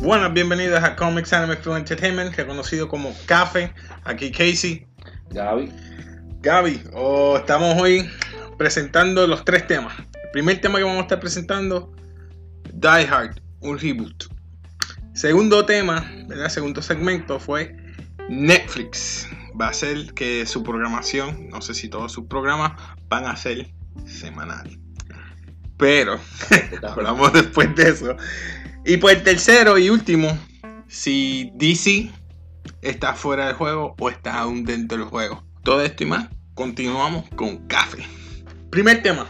Buenas, bienvenidos a Comics Anime Film Entertainment, reconocido como Café. Aquí Casey. Gaby. Gaby, oh, estamos hoy presentando los tres temas. El primer tema que vamos a estar presentando, Die Hard, un reboot. Segundo tema, ¿verdad? segundo segmento fue Netflix. Va a ser que su programación, no sé si todos sus programas van a ser semanal. Pero hablamos después de eso. Y pues el tercero y último, si DC está fuera del juego o está aún dentro del juego. Todo esto y más, continuamos con Café. Primer tema,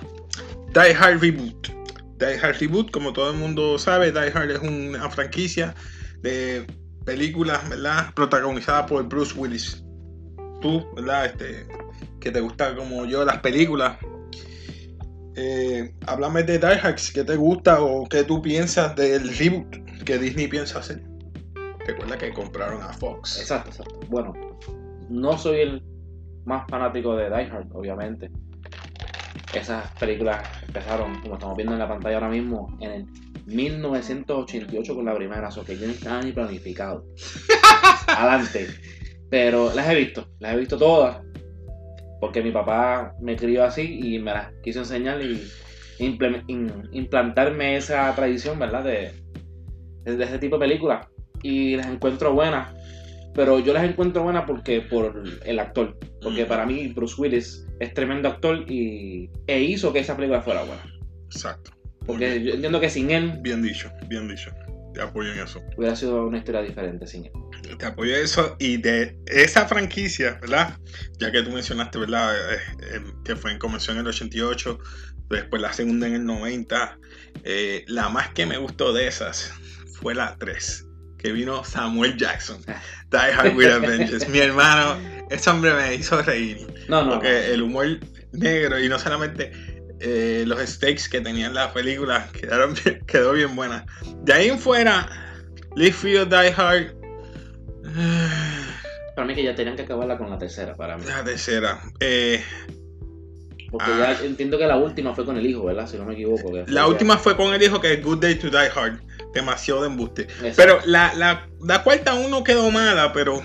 Die Hard Reboot. Die Hard Reboot, como todo el mundo sabe, Die Hard es una franquicia de películas, ¿verdad? Protagonizada por Bruce Willis. Tú, ¿verdad? Este, que te gusta como yo las películas. Eh, háblame de Die Hard, ¿qué te gusta o qué tú piensas del reboot que Disney piensa hacer? Recuerda que compraron a Fox. Exacto, exacto. Bueno, no soy el más fanático de Die Hard, obviamente. Esas películas empezaron, como estamos viendo en la pantalla ahora mismo, en el 1988 con la primera, o que yo no estaba ni planificado. Adelante. Pero las he visto, las he visto todas. Porque mi papá me crió así y me las quiso enseñar y implantarme esa tradición, ¿verdad? De, de este tipo de películas. Y las encuentro buenas. Pero yo las encuentro buenas porque por el actor. Porque para mí Bruce Willis es tremendo actor y e hizo que esa película fuera buena. Exacto. Porque yo entiendo que sin él. Bien dicho, bien dicho. Te apoyo en eso. Hubiera sido una historia diferente sin él. Te apoyo eso. Y de esa franquicia, ¿verdad? Ya que tú mencionaste, ¿verdad? Eh, eh, que fue en convención en el 88, después la segunda en el 90. Eh, la más que me gustó de esas fue la 3 que vino Samuel Jackson. Die Hard with Avengers. Mi hermano, ese hombre me hizo reír. No, no. Porque el humor negro y no solamente eh, los stakes que tenían la película quedaron quedó bien buena. De ahí en fuera, Live Free Die Hard. Para mí que ya tenían que acabarla con la tercera, para mí. La tercera. Eh, porque ya ah. entiendo que la última fue con el hijo, ¿verdad? Si no me equivoco. la última fue con el hijo que es Good Day to Die Hard demasiado de embuste. Pero la, la, la cuarta uno quedó mala, pero.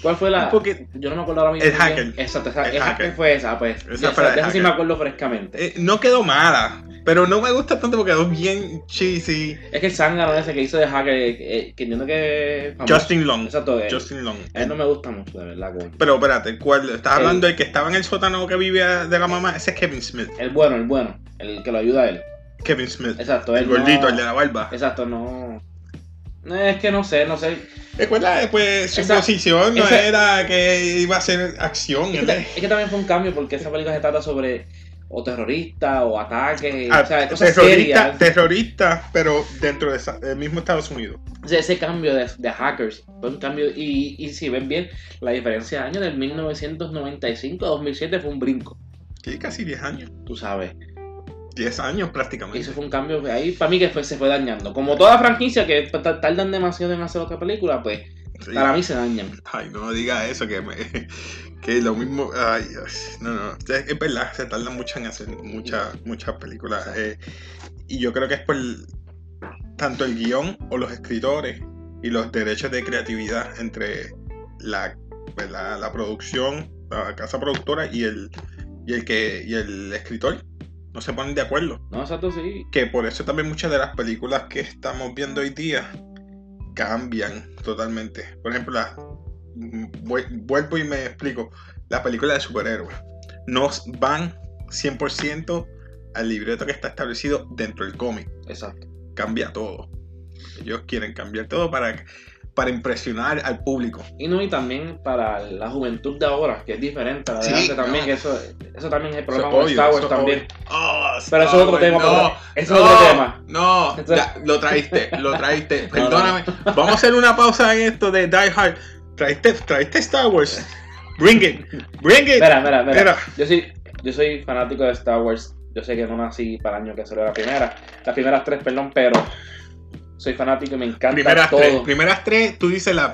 ¿Cuál fue la? Porque yo no me acuerdo ahora mismo. El hacker. Exacto, el hacker fue esa, pues. Esa, esa, sí me acuerdo frescamente. Eh, no quedó mala, pero no me gusta tanto porque quedó bien cheesy. Es que el zángano ese que hizo de hacker, eh, eh, que entiendo que. Justin Long. Exacto, Justin Long. él no me gusta mucho, de verdad. Pero espérate, ¿cuál? ¿Estás hablando del que estaba en el sótano que vivía de la mamá? Ese es Kevin Smith. El bueno, el bueno. El que lo ayuda a él. Kevin Smith. Exacto, el gordito, el de la barba. Exacto, no. Es que no sé, no sé. Recuerda, después su posición no era que iba a ser acción. Es que, también fue un cambio porque esa película se trata sobre o terroristas o ataques, ah, o sea, cosas terrorista, terrorista, pero dentro del mismo Estados Unidos. O sea, ese cambio de, de, hackers fue un cambio, y, y si ven bien, la diferencia de año del 1995 a 2007 fue un brinco. Sí, casi 10 años. Tú sabes. 10 años prácticamente. Y eso fue un cambio que ahí para mí que fue, se fue dañando. Como toda franquicia que tardan demasiado en hacer otra película, pues para mí se dañan. Ay, no diga eso, que, me, que lo mismo. Ay, no, no, es verdad, se tardan mucho en hacer muchas muchas películas. Eh, y yo creo que es por tanto el guion o los escritores y los derechos de creatividad entre la, la, la producción, la casa productora y el, y el, que, y el escritor no se ponen de acuerdo. No, exacto, sí. Que por eso también muchas de las películas que estamos viendo hoy día cambian totalmente. Por ejemplo, vuelvo y me explico. Las películas de superhéroes nos van 100% al libreto que está establecido dentro del cómic. Exacto. Cambia todo. Ellos quieren cambiar todo para para impresionar al público. Y no, y también para la juventud de ahora, que es diferente la de antes también, que eso, eso también es el problema con Star Wars también. Pero eso es otro tema. No, es otro tema. No, lo traiste, lo traiste. Perdóname. Vamos a hacer una pausa en esto de Die Hard. Traiste, traiste Star Wars. Bring it, bring it. Espera, espera, espera. Yo soy, yo soy fanático de Star Wars. Yo sé que no nací para el año que salió la primera. Las primeras tres, perdón, pero soy fanático y me encanta primeras todo. Tres, primeras tres, tú dices las...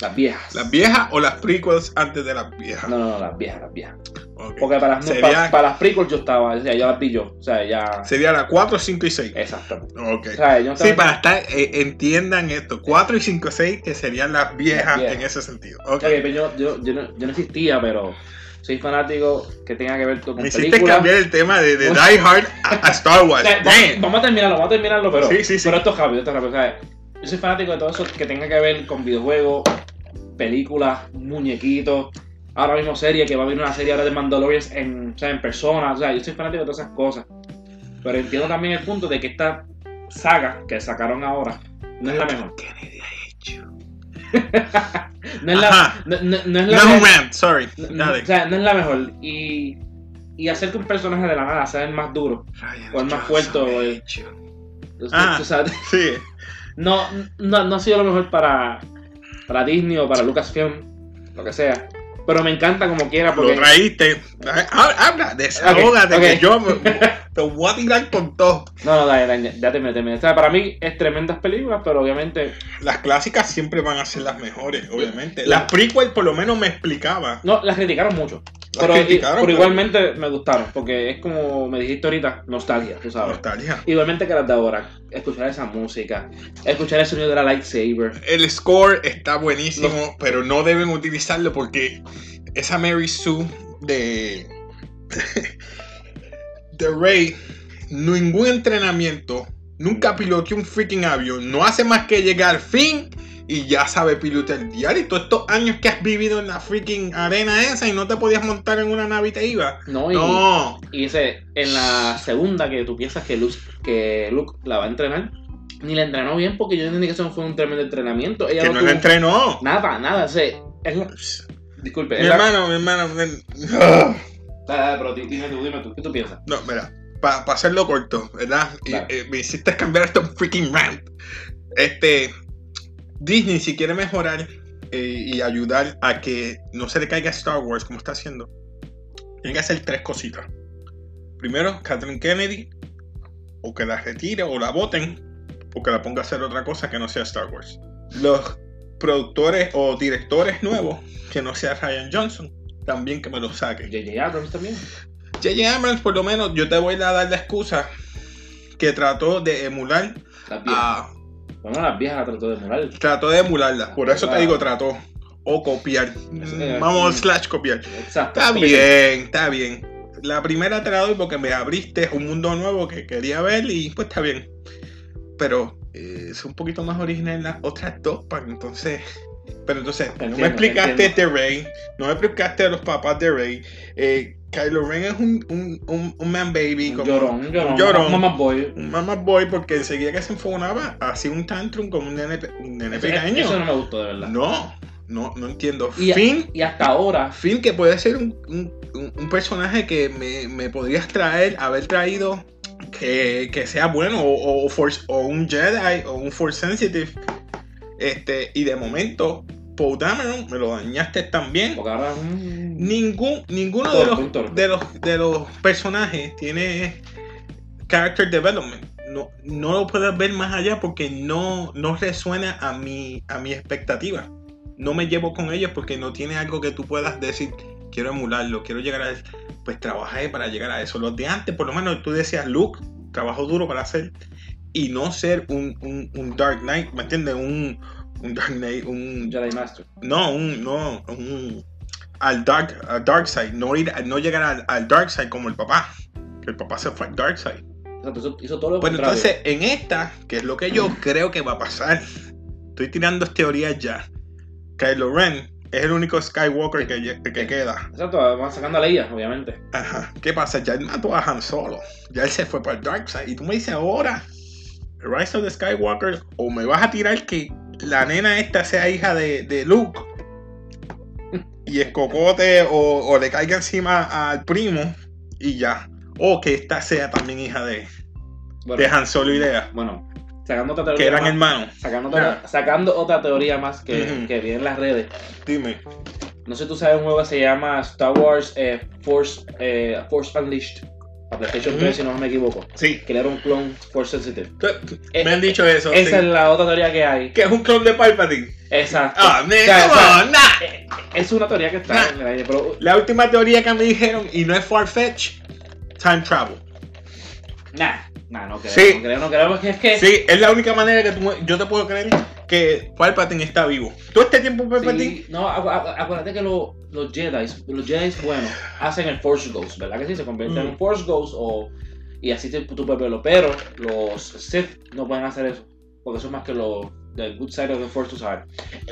Las viejas. ¿Las viejas o las prequels antes de las viejas? No, no, no, las viejas, las viejas. Ok. Porque para, las- Sería- para, para las prequels yo estaba, o sea, ya las vi yo. O sea, ya. Sería la 4, 5 y 6. Exactamente. Ok. O sea, yo Sí, para estar, eh, entiendan esto. 4 y 5, 6 que serían las viejas Las viejas. en ese sentido. Ok. Ok, pero yo, yo, yo, no, yo no existía, pero soy fanático que tenga que ver con Me hiciste películas. cambiar el tema de, de Die Hard a, a Star O Wars. sea, vamos, vamos a terminarlo, vamos a terminarlo, pero, Sí, sí, sí. pero esto es rápido, esto es rápido. o sea, yo soy fanático de todo eso que tenga que ver con videojuegos, películas, muñequitos. Ahora mismo serie, que va a venir una serie ahora de Mandalorian en, o sea, en persona. O sea, yo soy fanático de todas esas cosas. Pero entiendo también el punto de que esta saga que sacaron ahora no es la mejor. Kennedy ha hecho. No es la, no, no- no es la mejor. sorry. O sea, no es la mejor. Y, y hacer que un personaje de la nada sea el más duro. Ryan o el más fuerte, o el- Ah. tú sabes, Sí. No, no, no ha sido lo mejor para, para Disney o para Lucasfilm, lo que sea. Pero me encanta como quiera porque... Lo traíste. Habla, desahógate, Ok, que yo me- te voy a tirar con todo. No, no, dale, dale, terminé. O sea, para mí es tremendas películas, pero obviamente... Las clásicas siempre van a ser las mejores, obviamente. Las prequel por lo menos me explicaba. No, las criticaron mucho. Las Pero, criticaron, pero pero- igualmente me gustaron, porque es como me dijiste ahorita, nostalgia, tú sabes. Nostalgia. Igualmente que las de ahora, escuchar esa música, escuchar el sonido de la lightsaber. El score está buenísimo, pero no deben utilizarlo porque esa Mary Sue de. De Rey, ningún entrenamiento, nunca piloteó un freaking avión, no hace más que llegar al fin y ya sabe pilotar diario. Todos estos años que has vivido en la freaking arena esa y no te podías montar en una nave y te iba. No, y, No, y dice, en la segunda que tú piensas que Luke, que Luke la va a entrenar, ni la entrenó bien porque yo entendí que eso fue un tremendo entrenamiento. Ella que no no le entrenó. nada, nada. O sea, es la- disculpe, Mi la- hermano, mi hermano. Pero dime tú, dime tú, ¿qué tú piensas? No, mira, para hacerlo corto, ¿verdad? Y, eh, me hiciste cambiar esto un freaking rant. Este, Disney, si quiere mejorar eh, y ayudar a que no se le caiga a Star Wars como está haciendo, tiene que hacer tres cositas. Primero, Kathleen Kennedy, o que la retire o la voten, o que la ponga a hacer otra cosa que no sea Star Wars. Los productores o directores nuevos, que no sea Ryan Johnson, también que me lo saquen. J.J. Abrams también. J.J. Abrams, por lo menos, yo te voy a dar la excusa que trató de emular Las viejas. a. Bueno, las viejas la trató de moral. Trató de emularla. Por eso te digo trató. O copiar. Vamos, slash copiar. Exacto. Está bien, está bien. La primera te la doy porque me abriste un mundo nuevo que quería ver y pues está bien. Pero eh, es un poquito más original las otras dos, pan, entonces. Pero entonces, no me explicaste de Rey, no me explicaste a los papás de Rey. Eh, Kylo Ren es un, un, un, un man baby, Un como llorón, un llorón. un llorón. Mamá boy. un boy, porque enseguida que se enfonaba, hacía un tantrum como un nene, un nene Eso, pequeño. eso no me gustó, de verdad. No, no, no entiendo. Y, Finn, y hasta ahora, Finn, que puede ser un, un- un- un personaje que me, me podrías traer, haber traído, que, que sea bueno, o, o, force- o un Jedi, o un Force Sensitive. Este, y de momento, Poe Dameron, me lo dañaste también. porque ahora es un... Ningún, ninguno de los, de, los, de los personajes tiene character development. No, no lo puedes ver más allá porque no, no resuena a mi, a mi expectativa. No me llevo con ellos porque no tiene algo que tú puedas decir, quiero emularlo, quiero llegar a eso. Pues trabajé para llegar a eso. Los de antes, por lo menos tú decías, Luke, trabajo duro para hacer y no ser un, un, un Dark Knight, ¿me entiendes? Un, un Dark Knight, un, Jedi Master. no, un, no, un, al dark, al dark side, no, ir, no llegar al, al dark side como el papá, que el papá se fue al dark side. Exacto, hizo, hizo todo lo Bueno, contrario. entonces en esta, que es lo que yo creo que va a pasar, estoy tirando teorías ya. Kylo Ren es el único Skywalker que, que queda. Exacto, van sacando a Leia, obviamente. Ajá. ¿Qué pasa? Ya él mató a Han Solo. Ya él se fue para el Dark Side. Y tú me dices ahora, Rise of the Skywalker, o me vas a tirar que la nena esta sea hija de, de Luke. Y escocote o, o le caiga encima al primo y ya. O que esta sea también hija de, Bueno, de Han Solo y Leia. bueno, sacando otra teoría Que eran más, hermanos. sacando, otra, sacando otra teoría más que, Ujú. que viene en las redes. Dime. No sé si tú sabes un juego que se llama Star Wars eh, Force, eh, Force Unleashed. Para PlayStation Ujú. 3, si no me equivoco. Sí. Que era un clon Force Sensitive. Me han dicho eso. Esa sí. es la otra teoría que hay. Que es un clon de Palpatine. Exacto. Ah, man, O sea, come o sea, on, nah. es una teoría que está Nah. en el aire, pero La última teoría que me dijeron, y no es far-fetch, time travel. nah, nah, no creo, Sí. no creo, no creo, porque es que Sí, es la única manera que tú me- yo te puedo creer que Palpatine está vivo. ¿Todo este tiempo Palpatine? Sí, no, acu- acu- acuérdate que lo- los Jedi, los Jedi buenos, hacen el Force Ghost, ¿verdad que sí? Se convierten en Mm. un Force Ghost o, y así te, puedes verlo. Pero los Sith no pueden hacer eso, porque eso es más que los del good side of the Force, tú sabes.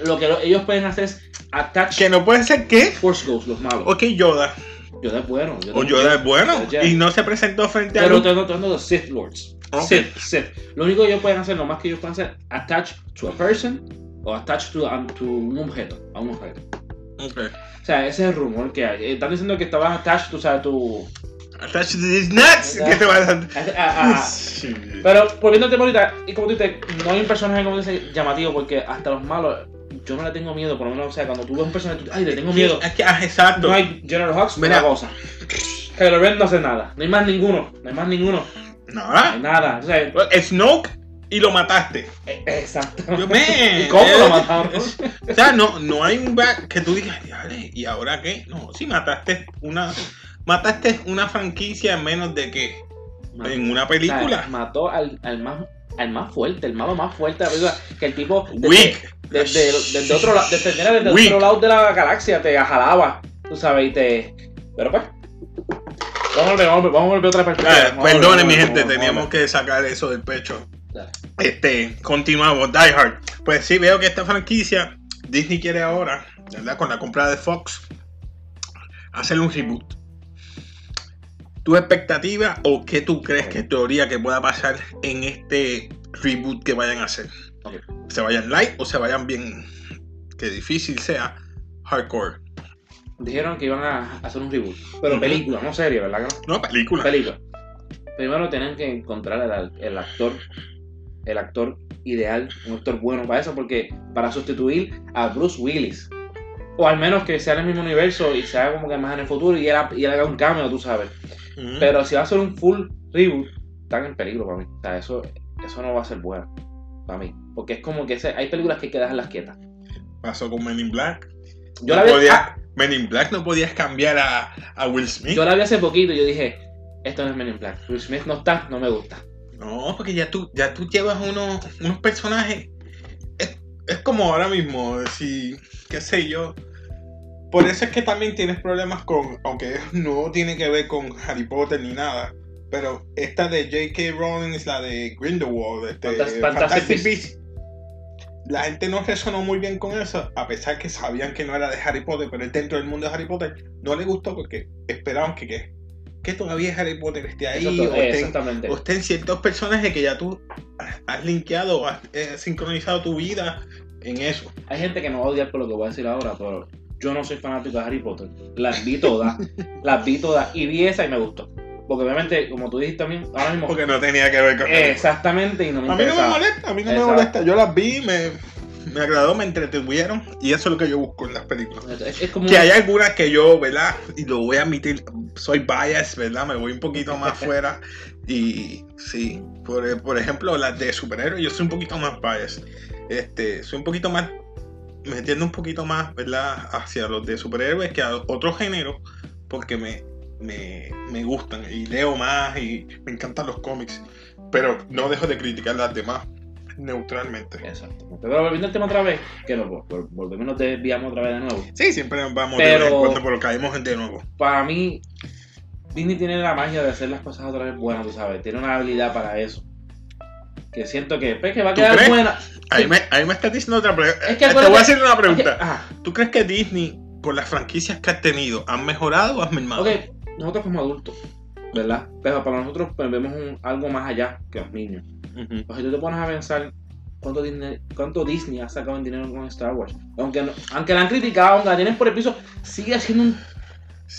Lo que lo- ellos pueden hacer es attach Que no puede ser qué? Force Ghost, los malos. Ok, Yoda. Yoda es bueno. Yoda O Yoda es bueno. Yoda. Y no se presentó frente a Pero estoy hablando de los Sith Lords. Ok. Sith, Sith. Lo único que ellos pueden hacer, lo más que ellos pueden hacer, attach to a person o attach to, a, to un objeto, a un objeto. Ok. O sea, ese es el rumor que hay. Están diciendo que estabas attached, tú sabes, tu... Attach to these nuts. ¿Qué te va a dar? Pero volviendo al tema ahorita, y como tú dices, no hay un personaje como dice llamativo porque hasta los malos, yo no le tengo miedo, por lo menos, o sea, cuando tú ves un personaje, tú, ay, le tengo miedo. Es que, ah, exacto. No hay General Hux, Mira. una cosa. Kylo Ren no hace nada, no hay más ninguno, no hay más ninguno, Nada. nada. O sea, Snoke y lo mataste. eh, exacto. Yo, man, ¿Y cómo lo mataron? O sea, no, no hay un back que tú digas, "Diale, ¿y ahora qué? No, si mataste una. Mataste una franquicia en menos de que en una O sea, película. mató al, al más al más fuerte, el malo más fuerte de la película, que el tipo desde, Weak. desde, desde otro lado, desde, desde otro lado de la galaxia te jalaba, tú sabes, y te pero pues vamos a volver, vamos a volver, vamos a volver otra perspectiva. Ah, Perdone, mi gente, teníamos que sacar eso del pecho. Dale. Este, continuamos, Die Hard. Pues sí, veo que esta franquicia, Disney quiere ahora, ¿verdad? Con la compra de Fox, hacer un reboot. ¿Tu expectativa o qué tú crees que teoría que pueda pasar en este reboot que vayan a hacer? ¿Se vayan light o se vayan bien? Que difícil sea hardcore. Dijeron que iban a hacer un reboot, pero película, no serie, ¿verdad? no? Película. Película. Primero tienen que encontrar el, el actor, el actor ideal, un actor bueno para eso, porque para sustituir a Bruce Willis, o al menos que sea en el mismo universo y sea como que más en el futuro y él, y él haga un cameo, tú sabes. Pero si va a ser un full reboot, están en peligro para mí. O sea, eso, eso no va a ser bueno para mí. Porque es como que ese- hay películas que hay que dejarlas quietas. Pasó con Men in Black. Yo, No la vi, podía- ah, Men in Black no podías cambiar a, a Will Smith. yo la vi hace poquito y yo dije, esto no es Men in Black. Will Smith no está, no me gusta. No, porque ya tú, ya tú llevas unos, unos personajes. Es, es como ahora mismo, si, qué sé yo. Por eso es que también tienes problemas con, aunque no tiene que ver con Harry Potter ni nada. Pero esta de J.K. Rowling es la de Grindelwald, este, Fantas- Fantastic, Fantastic Beasts. La gente no resonó muy bien con eso, a pesar que sabían que no era de Harry Potter, pero es dentro del mundo de Harry Potter. No le gustó porque esperaban que, que, que todavía Harry Potter esté ahí Exacto- o esté en- exactamente. o estén ciertos personajes que ya tú has linkeado has eh, sincronizado tu vida en eso. Hay gente que me va a odiar por lo que voy a decir ahora, pero yo no soy fanático de Harry Potter. Las vi todas, las vi todas y vi esa y me gustó. Porque obviamente, como tú dijiste también, ahora mismo. Porque no tenía que ver con Exactamente, y no me A mí no me molesta, a mí no Exacto. me molesta. Yo las vi, me, me agradó, me entretuvieron y eso es lo que yo busco en las películas. Es, es como. Que hay algunas que yo, ¿verdad? Y lo voy a admitir, soy bias, ¿verdad? Me voy un poquito más fuera. Y sí, por, por ejemplo, las de superhéroes, yo soy un poquito más bias. Este, soy un poquito más, me entiendo un poquito más, ¿verdad? Hacia los de superhéroes que a otros géneros, porque me, me, me gustan y leo más y me encantan los cómics. Pero no dejo de criticar las demás neutralmente. Exacto. Pero volviendo al tema otra vez, que no, vol- volvemos nos desviamos otra vez de nuevo. Sí, siempre nos vamos Pero- de vez en cuando, pero caemos de nuevo. Para mí, Disney tiene la magia de hacer las cosas otra vez buenas, tú sabes. Tiene una habilidad para eso. Que siento que, pues, que va a ¿Tú quedar crees? buena. Ahí me, ahí me estás diciendo otra pregunta. Es que Te voy a hacer una Es que- pregunta. ajá, ¿Tú crees que Disney, con las franquicias que ha tenido, han mejorado o han mermado? ok, nosotros como adultos, ¿verdad? Pero para nosotros pues, vemos un- algo más allá que los niños. Pues si tú te pones a pensar cuánto Disney, cuánto Disney ha sacado en dinero con Star Wars. Aunque, no- aunque la han criticado, aunque la tienen por el piso, sigue haciendo un-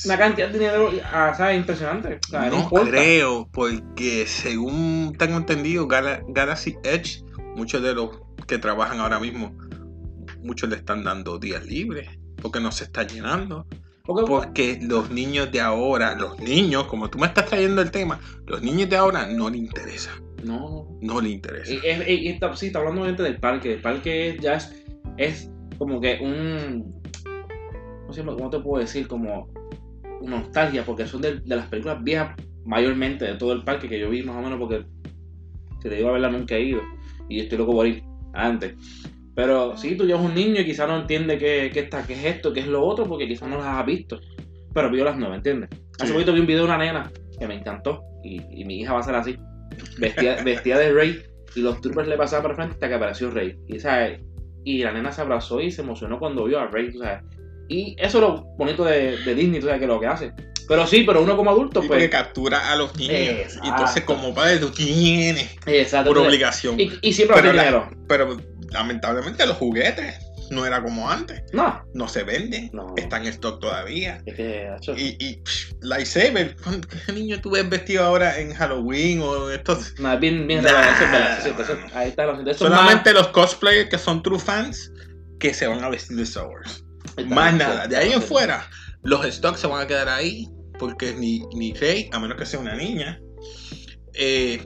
una cantidad de dinero ah, ¿sabes? impresionante. O sea, no, creo, porque según tengo entendido, Gala- Galaxy Edge, muchos de los que trabajan ahora mismo, muchos le están dando días libres, porque no se está llenando. Porque- Porque los niños de ahora, los niños, como tú me estás trayendo el tema, los niños de ahora no le interesa. no, No le interesa. Y, y- y está, sí, está hablando obviamente del parque. El parque es- ya es, es como que un. ¿cómo, te puedo decir? Como nostalgia, porque son de, de las películas viejas mayormente de todo el parque que yo vi más o menos porque si te digo a verla nunca he ido y estoy loco por ir antes. Pero sí, tú llevas un niño y quizás no entiende qué, qué, está, qué es esto, qué es lo otro, porque quizás no las has visto. Pero vio las nueve, ¿entiendes? Hace Sí. poquito vi un video de una nena que me encantó y, y mi hija va a ser así. Vestida, vestida de Rey y los troopers le pasaban por frente hasta que apareció Rey. Y, ¿sabes? y la nena se abrazó y se emocionó cuando vio a Rey, ¿sabes? Y eso es lo bonito de, de Disney, sabes, que es lo que hace. Pero sí, pero uno como adulto, Sí, porque pues... captura a los niños. Exacto. Y entonces, como padre, tú tienes Exacto. por obligación. Y, y siempre va a tener dinero. Pero lamentablemente los juguetes no era como antes. No. No se venden. No. Están en stock todavía. Es que, hacho, Y, y psh, lightsaber, ¿cuándo- ¿qué niño tú ves vestido ahora en Halloween o estos? no, bien, bien Nah. eso eso ahí está eso es Solamente los cosplayers que son true fans que se van a vestir de Star Wars. más- nada. De ahí en fuera, los stocks se van a quedar ahí. Porque ni, ni Rey, a menos que sea una niña, eh,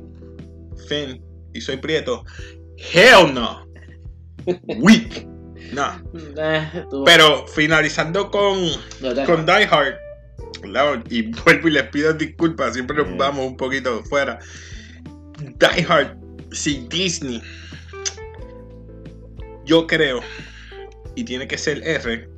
Finn y soy Prieto, hell no. Weak. No. Eh, tú- Pero finalizando con, no, con Die Hard, ¿verdad? y vuelvo y les pido disculpas, siempre nos Mm. vamos un poquito fuera. Die Hard, si Disney, yo creo, y tiene que ser R,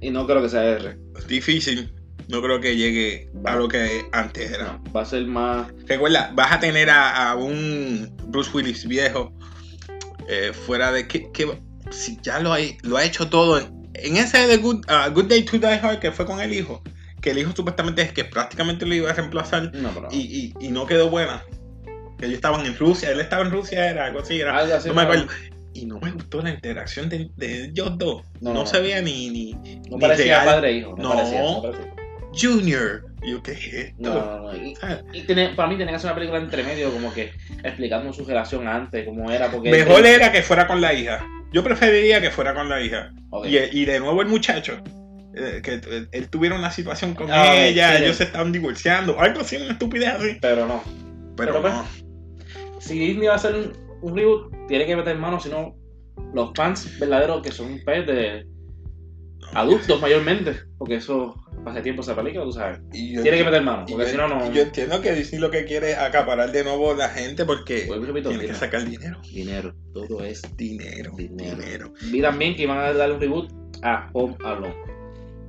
Y no creo que sea R. difícil, no creo que llegue a lo que antes era. No, va a ser más. Recuerda, vas a tener a, a un Bruce Willis viejo eh, fuera de que, que si ya lo, hay, lo ha hecho todo en, en ese de Good, ah, Good Day to Die Hard que fue con el hijo, que el hijo supuestamente es que prácticamente lo iba a reemplazar No, pero. y, y- y no quedó buena. Que ellos estaban en Rusia, él estaba en Rusia, era algo así, era, algo así. no me acuerdo. Y no me gustó la interacción de, de ellos dos. No, No, no, se veía ni, ni, No ni parecía real. padre e hijo. No, parecía. Parecía. Junior. Y yo, ¿qué es esto? No, no, no. Y, y tiene- para mí tenía que hacer una película entre medio, como que explicando su relación antes, cómo era. Porque Mejor era que fuera con la hija. Yo preferiría que fuera con la hija. Y, y de nuevo el muchacho. eh, que él, él tuviera una situación con Ah, ella, sí. ellos se estaban divorciando, algo así, una estupidez así. Pero no. Pero, Pero, pues, no. Si Disney va a hacer un, un reboot, tiene que meter mano, si no, los fans verdaderos que son pues, de adultos mayormente. Porque eso hace tiempo esa película, tú sabes. Y yo Tiene que meter mano, porque yo- si no, no. yo entiendo que Disney lo que quiere es acaparar de nuevo la gente porque y repito, tiene que dinero. sacar dinero. Dinero, todo es Dinero, Dinero. dinero. Vi también que iban a darle un reboot a Home Alone.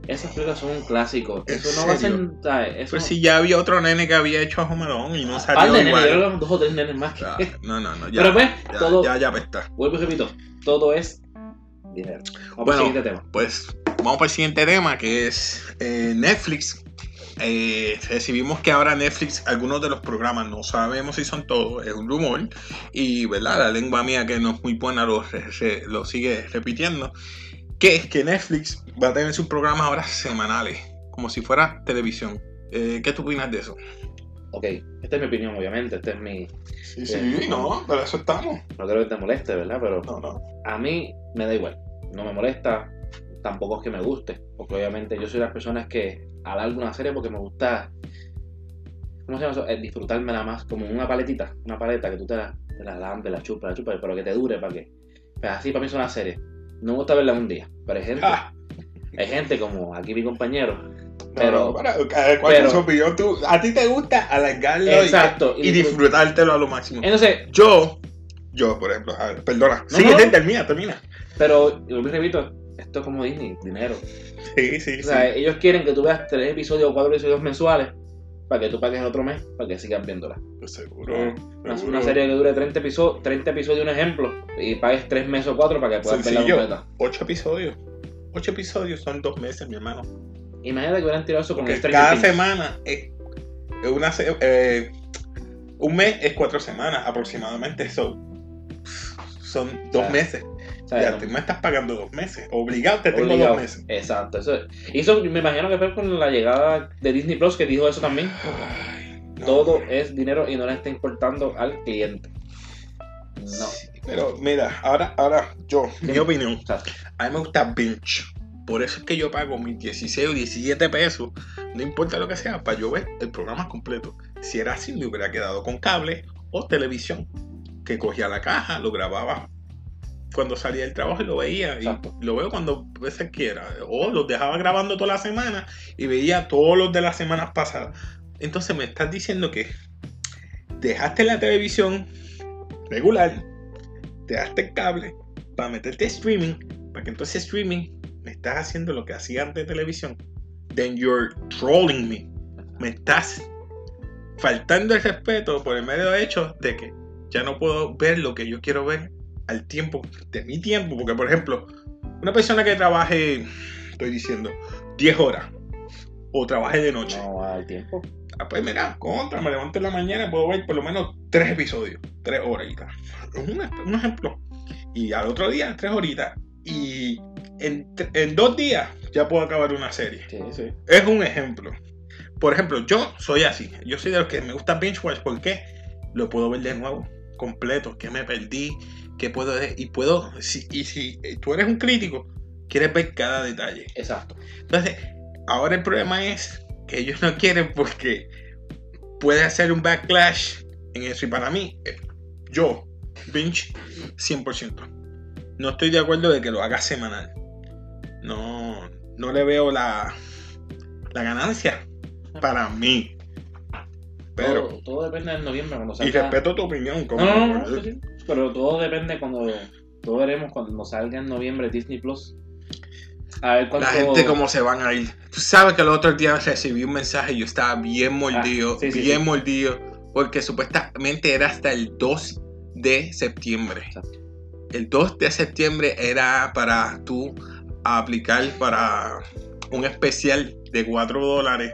Esas películas son un clásico. ¿En Eso no va a ser. ¿sabes? Eso, Pues si ya había otro nene que había hecho a Home Alone y no Par salió de nenes, igual. yo creo que dos o tres nenes más. que- Ah, No, no, no. Ya, Pero pues, ya, todo. ya, ya está. Vuelvo y repito, todo es dinero. Vamos Bueno. al siguiente tema. Pues vamos para el siguiente tema que es eh, Netflix. Eh, recibimos que ahora Netflix, algunos de los programas, no sabemos si son todos, es un rumor. Y verdad, la lengua mía que no es muy buena lo, sigue repitiendo. Que es que Netflix va a tener sus programas ahora semanales, como si fuera televisión. Eh, ¿Qué tú opinas de eso? Ok, esta es mi opinión, obviamente. Este es mi. Sí, Bien. no, para eso estamos. No creo que te moleste, ¿verdad? Pero No, no. a mí me da igual. No me molesta. Tampoco es que me guste. Porque obviamente yo soy de las personas que alargo una serie porque me gusta. ¿Cómo se llama eso? Eh, disfrutarme nada más como una paletita. Una paleta que tú te la, te la lambes, la chupas, la chupas, pero que te dure para que. Pues así para mí es una serie. No me gusta verla un día. Pero hay gente, Ah, hay gente como aquí mi compañero. Pero- pero- con su opinión. Tú- a ti te gusta alargarlo y- Exacto. y, disfrutártelo a lo máximo. Entonces, Yo, yo, por ejemplo, a ver, perdona. No, no. termina, termina. pero, me repito, esto es como Disney, dinero. Sí, sí, O sea, ellos quieren que tú veas tres episodios o cuatro episodios mensuales para que tú pagues el otro mes para que sigas viéndola. sí. Seguro. Una, seguro. una serie que dure 30 episodios, 30 episodios, un ejemplo, y pagues tres meses o cuatro para que puedas verla completa. Ocho episodios. Ocho episodios son dos meses, mi hermano. Imagínate que hubieran tirado eso con Porque Stranger cada Things. semana es es una se- eh, un mes es cuatro semanas aproximadamente. So, son dos sea, meses. Ya no- tú me estás pagando dos meses. Obligado te tengo obligado. dos meses. Exacto. Eso, y eso me imagino que fue con la llegada de Disney Plus que dijo eso también. Ay, no. Todo es dinero y no le está importando al cliente. No. Sí, pero mira, ahora, ahora yo, mi opinión. Exacto. A mí me gusta binge. Por eso es que yo pago mis 16 o 17 pesos, no importa lo que sea, para yo ver el programa completo. Si era así, me hubiera quedado con cable o televisión, que cogía la caja, lo grababa cuando salía del trabajo y lo veía. Exacto. Y lo veo cuando veces quiera. O los dejaba grabando toda la semana y veía todos los de las semanas pasadas. Entonces me estás diciendo que dejaste la televisión regular, dejaste el cable para meterte streaming, para que entonces streaming me estás haciendo lo que hacía antes de televisión. Then you're trolling me. Me estás faltando el respeto por el medio hecho de que ya no puedo ver lo que yo quiero ver al tiempo de mi tiempo. Porque, por ejemplo, una persona que trabaje, estoy diciendo, 10 horas o trabaje de noche. No va al tiempo. Ah, pues mira, contra, me levanto en la mañana y puedo ver por lo menos 3 episodios, 3 horitas. Es un, un ejemplo. Y al otro día, 3 horitas. Y en, en dos días ya puedo acabar una serie. Sí, sí. Es un ejemplo. Por ejemplo, yo soy así. Yo soy de los que me gusta binge watch porque lo puedo ver de nuevo, completo, que me perdí, que puedo y puedo si, y si tú eres un crítico, quieres ver cada detalle. Exacto. Entonces, ahora el problema es que ellos no quieren porque puede hacer un backlash en eso y para mí yo binge 100%. No estoy de acuerdo de que lo haga semanal. No no le veo la la ganancia para mí. Pero, todo, todo depende del noviembre cuando y salga. respeto tu opinión. como- No. Pero todo depende cuando. Todo veremos cuando salga en noviembre Disney Plus. A ver cuánto. La gente cómo se van a ir. Tú sabes que el otro día recibí un mensaje y yo estaba bien mordido, Ah, sí, sí, bien sí. mordido, porque supuestamente era hasta el 2 de septiembre. Exacto. El 2 de septiembre era para tú aplicar para un especial de 4 dólares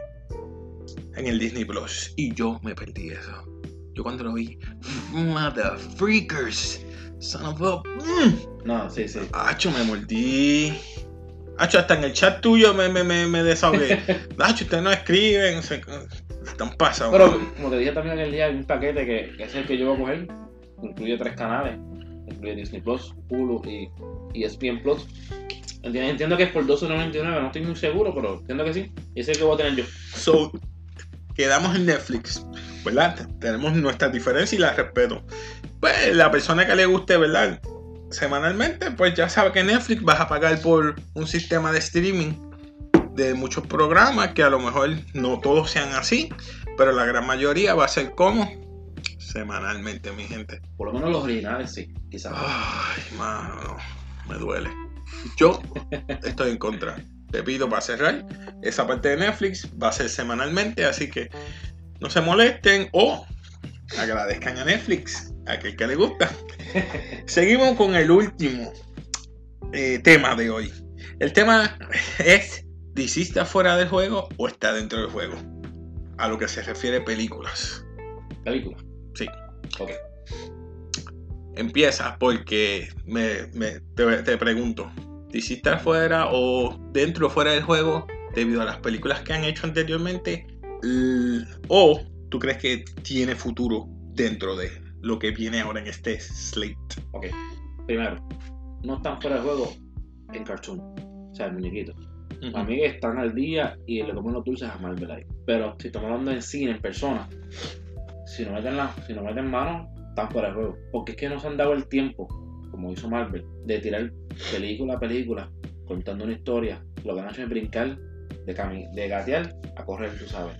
en el Disney Plus. Y yo me perdí eso. Yo cuando lo vi, mother freakers, son of a... Mm. No, sí, sí. Hacho, me mordí. Hacho, hasta en el chat tuyo me, me, me, me desahogué. Hacho, ustedes no escriben. Sé, están pasados. Pero, como te dije también aquel día, hay un paquete que, que es el que yo voy a coger. Incluye tres canales. Incluye Disney Plus, Hulu y, y ESPN Plus. Entiendo, entiendo que es por 12.99, no estoy muy seguro, pero entiendo que sí. Y ese es el que voy a tener yo. So, quedamos en Netflix, ¿verdad? Tenemos nuestras diferencias y las respeto. Pues la persona que le guste, ¿verdad? Semanalmente, pues ya sabe que Netflix vas a pagar por un sistema de streaming de muchos programas que a lo mejor no todos sean así, pero la gran mayoría va a ser como semanalmente, mi gente. Por lo menos los originales sí, quizás. Ay, mano, me duele. Yo estoy en contra. Te pido para cerrar. Esa parte de Netflix va a ser semanalmente, así que no se molesten o agradezcan a Netflix, a aquel que le gusta. Seguimos con el último eh, tema de hoy. El tema es: ¿DC está fuera del juego o está dentro del juego? A lo que se refiere películas. Película. Sí. Ok. Empieza porque me, me- te, te pregunto, ¿DC está fuera o dentro o fuera del juego debido a las películas que han hecho anteriormente? ¿O tú crees que tiene futuro dentro de lo que viene ahora en este slate? Ok. Primero, no están fuera de juego en cartoon. O sea, el muñequito. A mí están al día y le comen los dulces a Marvel ahí. Pero si estamos hablando en cine, en persona, si no meten, la, si no meten mano, están fuera de juego. Porque es que no se han dado el tiempo, como hizo Marvel, de tirar película a película, contando una historia. Lo que han hecho es brincar, de, cami de gatear a correr, tú sabes.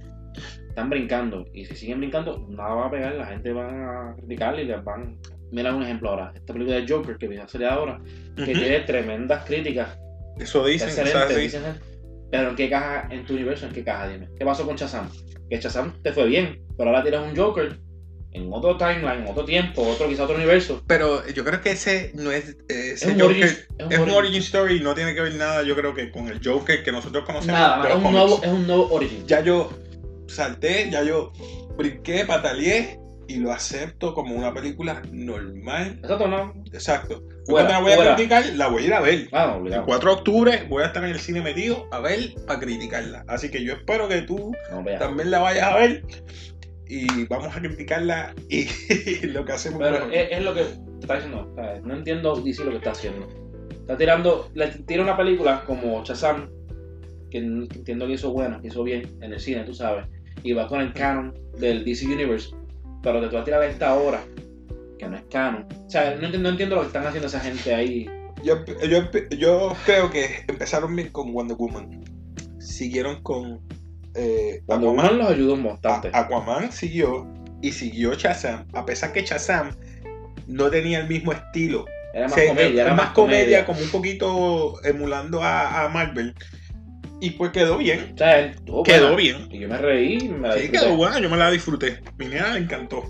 Están brincando y si siguen brincando, nada va a pegar, la gente va a criticar y les van. Mira un ejemplo ahora, esta película de Joker que viene a salir ahora, que tiene tremendas críticas Eso dicen, Excelente, dicen, Pero ¿en qué caja, en tu universo, en qué caja? Dime. ¿Qué pasó con Shazam? Que Shazam te fue bien, pero ahora tienes un Joker en otro timeline, en otro tiempo, otro quizá otro universo. Pero yo creo que ese no es. eh, ese Es un Joker- origin- es un es un origin. story y no tiene que ver nada, yo creo que con el Joker que nosotros conocemos. Nada, es un, nuevo, es un nuevo Origin. ya yo salté, ya yo brinqué, pataleé y lo acepto como una película normal. Exacto, no. Exacto. Fuera, Cuando la voy a fuera. criticar, la voy a ir a ver. Ah, no, El obligado. 4 de octubre voy a estar en el cine metido a ver para criticarla. Así que yo espero que tú No, también la vayas a ver y vamos a criticarla y lo que hacemos. Pero es, es lo que está diciendo. No entiendo DC lo que está haciendo. Está tirando, le tira una película como Shazam, que entiendo que hizo bueno, que hizo bien en el cine, tú sabes, y va con el canon del DC Universe, pero te va a tirar esta ahora, que no es canon. O sea, no entiendo, no entiendo lo que están haciendo esa gente ahí. Yo, yo, yo creo que empezaron bien con Wonder Woman. Siguieron con eh, Aquaman. Los ayudó bastante. Aquaman siguió y siguió Shazam, a pesar que Shazam no tenía el mismo estilo. era más comedia, era más comedia, como un poquito emulando a, a Marvel. Y pues quedó bien. O sea, él estuvo Quedó bien. Y yo me reí, me la Sí, quedó buena, yo me la disfruté. Mi nena le encantó.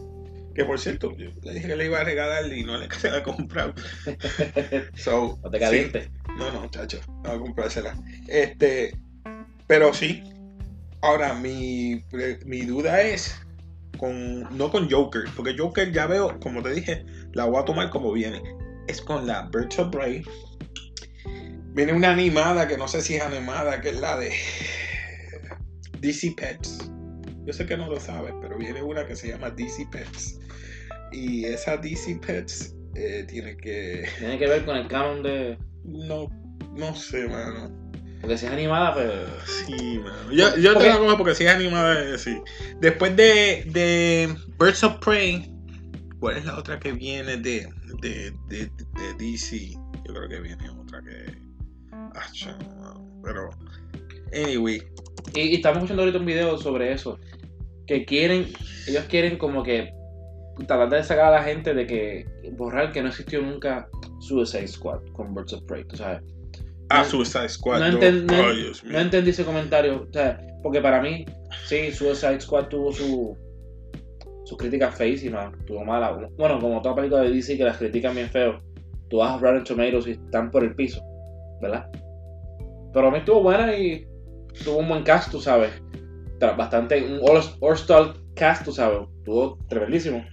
Que por cierto, yo le dije que le iba a regalar y no le se la he comprado. So, No te sí. calientes. No, no, chacho, no voy a comprársela. Este, pero sí. Ahora, mi, mi duda es con, no con Joker, porque Joker ya veo, como te dije, la voy a tomar como viene. Es con la of Prey. Viene una animada que no sé si es animada, que es la de DC Pets. Yo sé que no lo sabes, pero viene una que se llama DC Pets. Y esa DC Pets eh, tiene que Tiene que ver con el canon de. no, no sé, mano. Porque si es animada, pues. Sí, mano. Yo, yo te Porque- la cojo porque si es animada, eh, sí. Después de, de Birds of Prey, ¿cuál es la otra que viene de, de, de, de DC? Yo creo que viene otra que. Ah, chamo, pero. Anyway. Y, y estamos escuchando ahorita un video sobre eso. Que quieren. Ellos quieren como que. Tratar de sacar a la gente de que. Borrar que no existió nunca Suicide Squad con Birds of Prey. Tú sabes. Ah, Suicide Squad. no no. enten- no- Ay, Dios mío. No entendí ese comentario. O sea, porque para mí, sí, Suicide Squad tuvo su. Sus críticas feísimas. Tuvo mala. Bueno, como toda película de DC que las critican bien feo. Tú vas a Rotten Tomatoes y están por el piso. ¿Verdad? Pero a mí estuvo buena y tuvo un buen cast, tú sabes. Bastante, un all- all-star cast, tú sabes. Tuvo tremendísimo.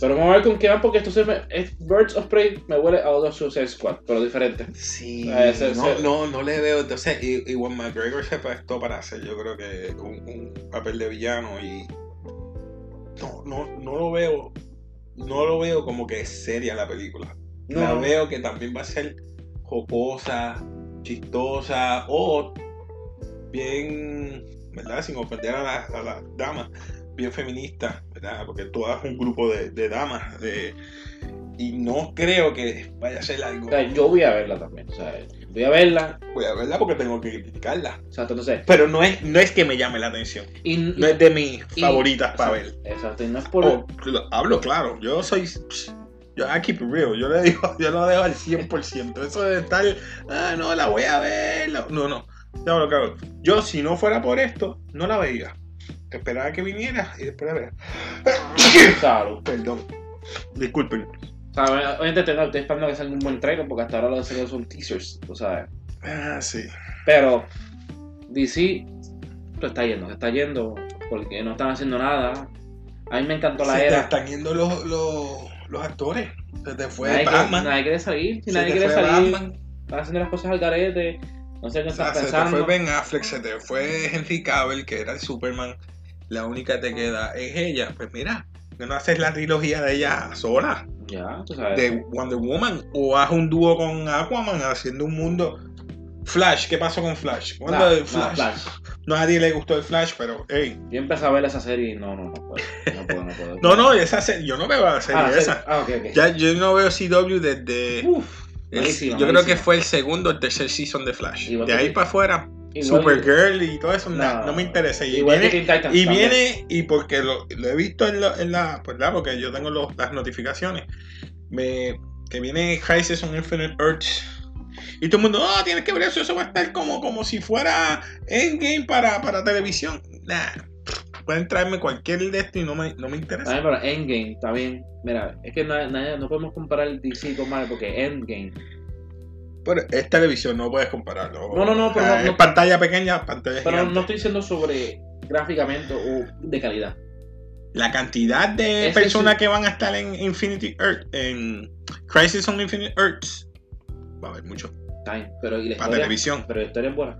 Pero vamos a ver con qué van porque esto se me, es Birds of Prey me huele a otro Suicide Squad, pero diferente. Sí, no, no, no le veo. Entonces, Juan McGregor se prestó para hacer, yo creo que un, un papel de villano y. No, no, no lo veo. No lo veo como que es seria la película. La veo que también va a ser jocosa, chistosa o bien, ¿verdad? Sin ofender a las a las damas, bien feminista, ¿verdad? Porque tú es un grupo de, de damas de, y no creo que vaya a ser algo. O sea, yo voy a verla también. O sea, voy a verla. Voy a verla porque tengo que criticarla. O sea, entonces. Pero no es, no es que me llame la atención. Y, No es de mis y- favoritas para ver. exacto, y no es por. Oh, lo- hablo claro, yo soy. Yo I keep it real, yo le digo, yo lo dejo al 100%. Eso de estar, ah, no, la voy a ver. No, no. Yo hablo claro. Yo, si no fuera por esto, no la veía. Esperaba que viniera y después la veía. Salud. Perdón. Disculpen. O sea, obviamente estoy, esperando que salga un buen trailer porque hasta ahora lo que salido son teasers, tú sabes. Ah, sí. Pero DC lo está yendo, se está yendo porque no están haciendo nada. A mí me encantó la Se te era. están yendo los, los, los actores. Se te fue Nadie, Batman. quiere, nadie quiere salir, si se nadie te quiere fue salir, Batman. están haciendo las cosas al garete. No sé qué O sea, están se te pensando. fue Ben Affleck, se te fue Henry Cavill, que era el Superman. La única que te queda es ella. Pues mira, ¿por qué no haces la trilogía de ella sola? Ya, tú sabes. De Wonder Woman. O haz un dúo con Aquaman haciendo un mundo. Flash, ¿qué pasó con Flash? ¿Cuándo Nah, el Flash? Nadie le gustó el Flash, pero hey. Yo empecé a ver esa serie y no, no, no puedo. No puedo, no puedo. No, no, esa serie, yo no veo la serie Ah, esa. serie. Ah. Ya, yo no veo CW desde. Uf, el- buenísima, yo creo que fue el segundo o el tercer season de Flash. De ahí para afuera, igual- Supergirl y todo eso, No, no, me interesa. Y viene, Y también. viene, y porque lo, lo he visto en, la- en la, pues ¿verdad? Porque yo tengo los- las notificaciones, me, que viene Crisis on Infinite Earths. Y todo el mundo, ah, tienes que ver eso, eso va a estar como, como si fuera Endgame para, para televisión. Nah, pueden traerme cualquier de esto y no me, no me interesa. Pero Endgame, está bien. Mira, es que no, no- no podemos comparar el DC con Marvel porque Endgame. Pero es televisión, no puedes compararlo. No, no, no, pero no- es no- pantalla pequeña, pantalla Pero gigante. no estoy diciendo sobre gráficamente o de calidad. La cantidad de Es que personas sí. que van a estar en Infinity Earth, en Crisis on Infinite Earths, va a haber mucho. Bien, pero y la Para historia, televisión. pero la historia es buena.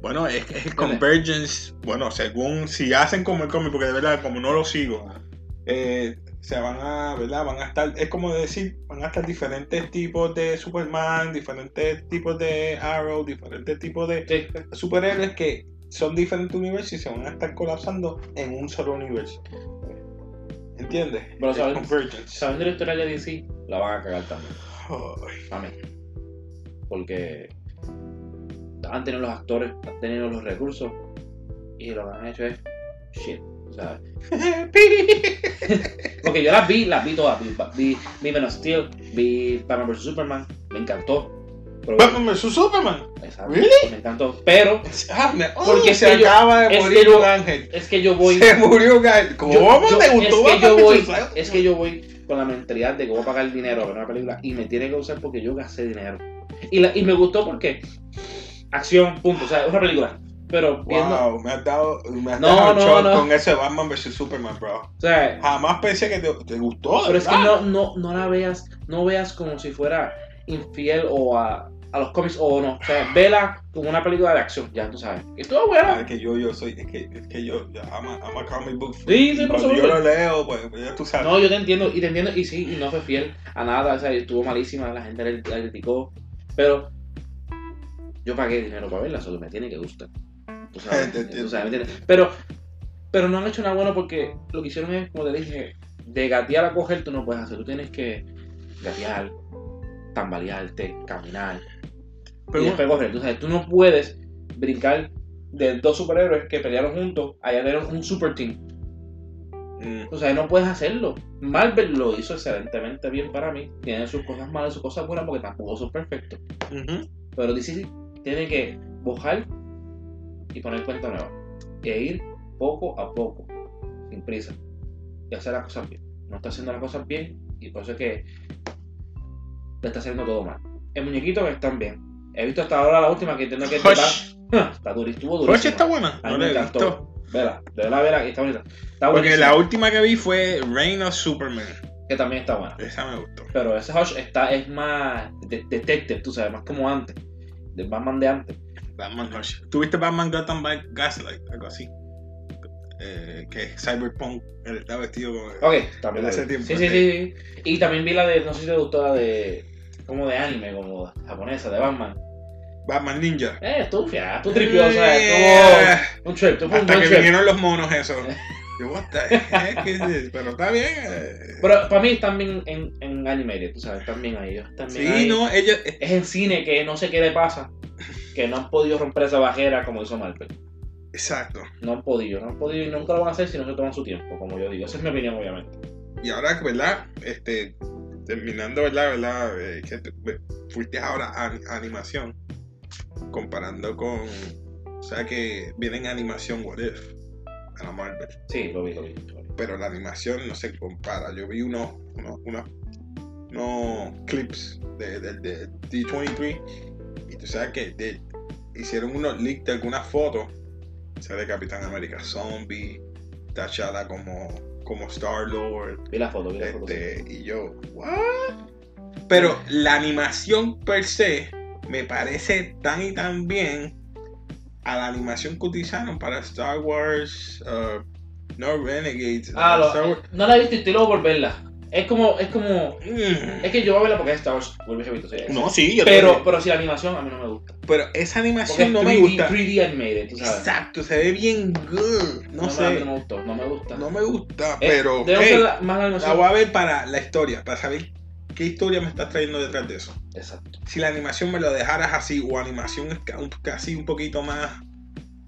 Bueno, es que el. Convergence, bueno, según si hacen como el cómic, porque de verdad, como no lo sigo, eh, se van a, ¿verdad? Van a estar, es como decir, van a estar diferentes tipos de Superman, diferentes tipos de Arrow, diferentes tipos de Sí, superhéroes que son diferentes universos y se van a estar colapsando en un solo universo. ¿Entiendes? Pero saben-. Sabiendo la historia de DC, la van a cagar también. Ay. A mí. Porque han tenido los actores, han tenido los recursos y lo que han hecho es shit. Sea, porque yo las vi, las vi todas. Vi, vi, vi Man of Steel, vi Batman vs Superman, me encantó. Pero, Batman vs Superman. Exacto, Really? me encantó. Pero oh, Porque es se yo- acaba de es morir que yo- un ángel. es que yo voy. Se murió un ángel. ¿Cómo yo- ¿Te gustó es que yo voy, es que yo voy con la mentalidad de que voy a pagar dinero a ver una película y me tiene que usar porque yo gasté dinero. Y, la, y me gustó porque acción, punto. O sea, es una película. Pero viendo. Wow, me has dado, me has No, dado no, shock no. con eso de Batman vs Superman, bro. O sea, Jamás pensé que te, te gustó. pero es que verdad. no, no, no la veas, no veas como si fuera infiel o a, a los cómics o no. O sea, vela como una película de acción, ya tú sabes. Y estuvo Ah, buena. es que yo, yo soy, es que, es que yo, yo I'm, a, I'm a comic book. Sí, sí, Cuando yo lo leo, pues ya tú sabes. No, yo te entiendo, y te entiendo, y sí, y no fue fiel a nada, o sea, estuvo malísima, la gente la criticó, pero yo pagué dinero para verla, solo me tiene que gustar. Tú sabes, Te entiendo. tú sabes, ¿me entiendes? Pero, pero no han hecho nada bueno porque lo que hicieron es, como te dije, de gatear a coger tú no puedes hacer, tú tienes que gatear, tambalearte, caminar, Pero y después coger, tú sabes, tú no puedes brincar de dos superhéroes que pelearon juntos, allá tener un super team. Mm, O sea, no puedes hacerlo. Marvel lo hizo excelentemente bien para mí. Tiene sus cosas malas sus cosas buenas porque tampoco son perfectos. ujú. Pero DC tiene que bojar y poner cuenta nueva. E ir poco a poco, sin prisa. Y hacer las cosas bien. No está haciendo las cosas bien y por eso es que le está haciendo todo mal. El muñequito que están bien. He visto hasta ahora la última que entiendo que de. Batman. Está estuvo durísimo. Hush está buena. A No mí me encantó. Vela, de verdad, vela, y está bonita. Está Porque la última que vi fue Reign of Superman. que también está buena. Esa me gustó. Pero ese Hush está, es más de- detective, tú sabes, más como antes. Del Batman de antes. Batman Hush. ¿Tuviste Batman Gotham by Gaslight? Algo así. Eh, que Cyberpunk él está vestido como. Ok, también Hace tiempo, Sí, sí, sí, sí. Y también vi la de, no sé si te gustó la de. como de anime, como japonesa, de Batman. Batman Ninja. Eh, estuvo fiada, estuvo tripio, o sea, Yeah. estuvo un trip, un Hasta que trip. vinieron los monos esos. Yo, what the heck is this? Pero está bien. eh. Pero para mí están bien en, en animated, tú sabes, están bien ahí. ellos Están bien Sí, ahí. no, ella. eh, Es en cine que no sé qué le pasa, que no han podido romper esa bajera como hizo Marvel. Exacto. No han podido, no han podido y nunca lo van a hacer si no se toman su tiempo, como yo digo. Esa es mi opinión, obviamente. Y ahora, ¿verdad? Este, terminando, ¿verdad? ¿verdad? Eh, que te- ve- fuiste ahora a a animación. Comparando con. O sea que viene en animación What If. A la Marvel. Sí, lo vi, lo vi. lo vi. Pero la animación no se compara. Yo vi unos, unos, unos, unos clips de, de, de D23. Y tú sabes que de- hicieron unos leaks de algunas fotos. Sale Capitán América Zombie. T'Challa como, como Star Lord. Vi la foto, vi la foto. sí. Este, y yo, ¿what? Pero la animación per se me parece tan y tan bien a la animación que utilizaron para Star Wars, uh, no Renegades. Ah, lo- Star Wars. no la he visto y estoy loco por verla. Es como, es como, Mm. es que yo voy a verla porque es Star Wars. No, sí, yo pero, pero si la animación a mí no me gusta. pero esa animación no 3D, me gusta. 3D animated, tú sabes. Exacto, se ve bien good. No, sé, no me gustó, no me gusta. no me gusta, Eh, pero debe hey, la- más la la voy a ver para la historia, para saber qué historia me estás trayendo detrás de eso. Exacto. si la animación me lo dejaras así o animación casi un poquito más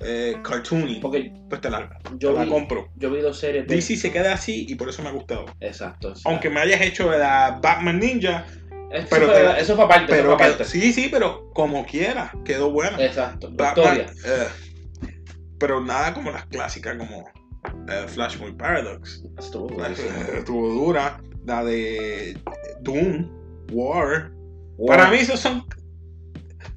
eh, cartoony, Porque pues te la, yo te la vi, compro. yo vi dos series de... DC se queda así y por eso me ha gustado. Exacto. sí. Aunque me hayas hecho la Batman Ninja, Eso, pero fue, te- eso fue aparte, eso pero fue quedó- aparte. sí, sí, pero como quiera, quedó buena. Exacto. Batman, eh, pero nada como las clásicas como eh, Flashpoint Paradox. Estuvo Flash, eh, estuvo dura. La de Doom, War. Wow. Para mí esos son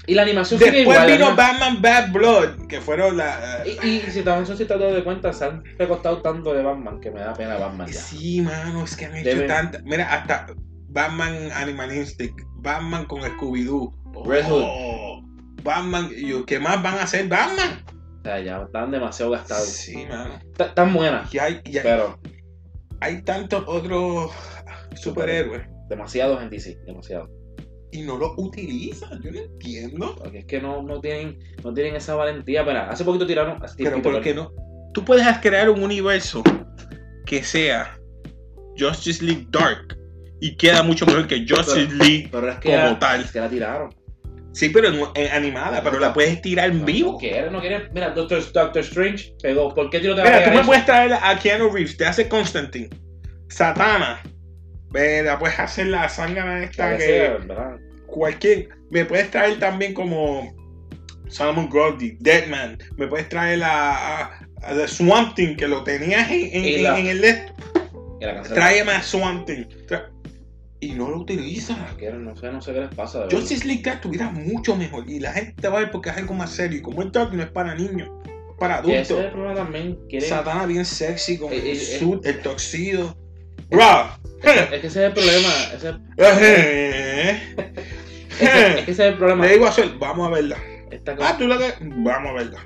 Y la animación sigue Después igual. vino ¿no? Batman Bad Blood, que fueron la. Y, y si también son si te has dado de cuenta, se han recostado tanto de Batman que me da pena Batman ya. Sí, mano, es que han hecho tanta. Mira, hasta Batman Animal Instinct, Batman con Scooby-Doo. Red Hood. Oh, Batman, ¿qué más van a hacer Batman? O sea, ya están demasiado gastados. Sí, mano. Están buenas, Y hay, y hay, pero hay tantos otros superhéroes demasiados en DC, demasiado. Y no los utilizan. Yo no entiendo. Porque es que no, no tienen no tienen esa valentía. Pero hace poquito tiraron. Pero ¿por qué no? Tú puedes crear un universo que sea Justice League Dark y queda mucho mejor que Justice League Pero es que, como la, tal. es que la tiraron. Sí, pero en, en animada, pero la puedes tirar en No, vivo. No quiere, no quiere. Mira, Doctor, Doctor Strange pegó. ¿Por qué tiro te Mira, tú me eso? puedes traer a Keanu Reeves, te hace Constantine, Satana, Mira, puedes hacer la zángana esta que que sea, cualquier. Me puedes traer también como Salmon Grundy, Deadman. Me puedes traer a, a- a The Swamp Thing que lo tenías en, en- la- en el cancelaron. Tráeme a Swamp Thing. Tra- y no lo utiliza. Que No sé, no sé qué les pasa. Justice League estuviera mucho mejor. Y la gente va a ver porque es algo más serio. Y como el Dark no es para niños, para Que ese es el adultos. problema también. Satana bien sexy con Eh, el eh, suit, el toxido. Bro. Es que ese es el problema. Ese, es, que, es que ese es el problema. Le digo a Sol, vamos a verla. Esta Ah, tú la que. Vamos a verla.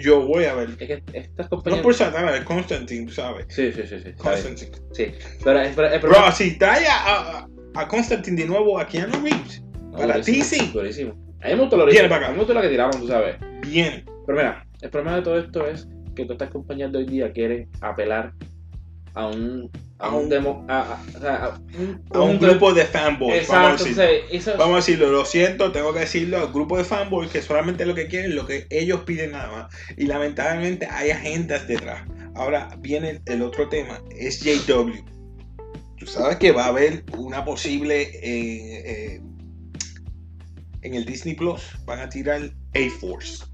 Yo voy a verla. es que estas No compañías. por Satana, es Constantine, ¿sabes? Sí, sí, sí. sí. Constantine. Sí. Pero, es- pero problema. Bro, si trae a, a, a Constantine de nuevo a Keanu Reeves, para ti sí. Durísimo. A mí me gustó lo Viene original. para acá. A mí me gustó la que tiraron, tú sabes. bien. Pero mira, el problema de todo esto es que todas estas compañías de hoy día quieren apelar a un. A un un- demo. A, a- o sea, a un, A un grupo de fanboys, vamos a Vamos decirlo, lo siento, tengo que decirlo al grupo de fanboys que solamente lo que quieren lo que ellos piden nada más. Y lamentablemente hay agendas detrás. Ahora viene el otro tema, es JW. Tú sabes que va a haber una posible eh, eh, en el Disney Plus, van a tirar A-Force.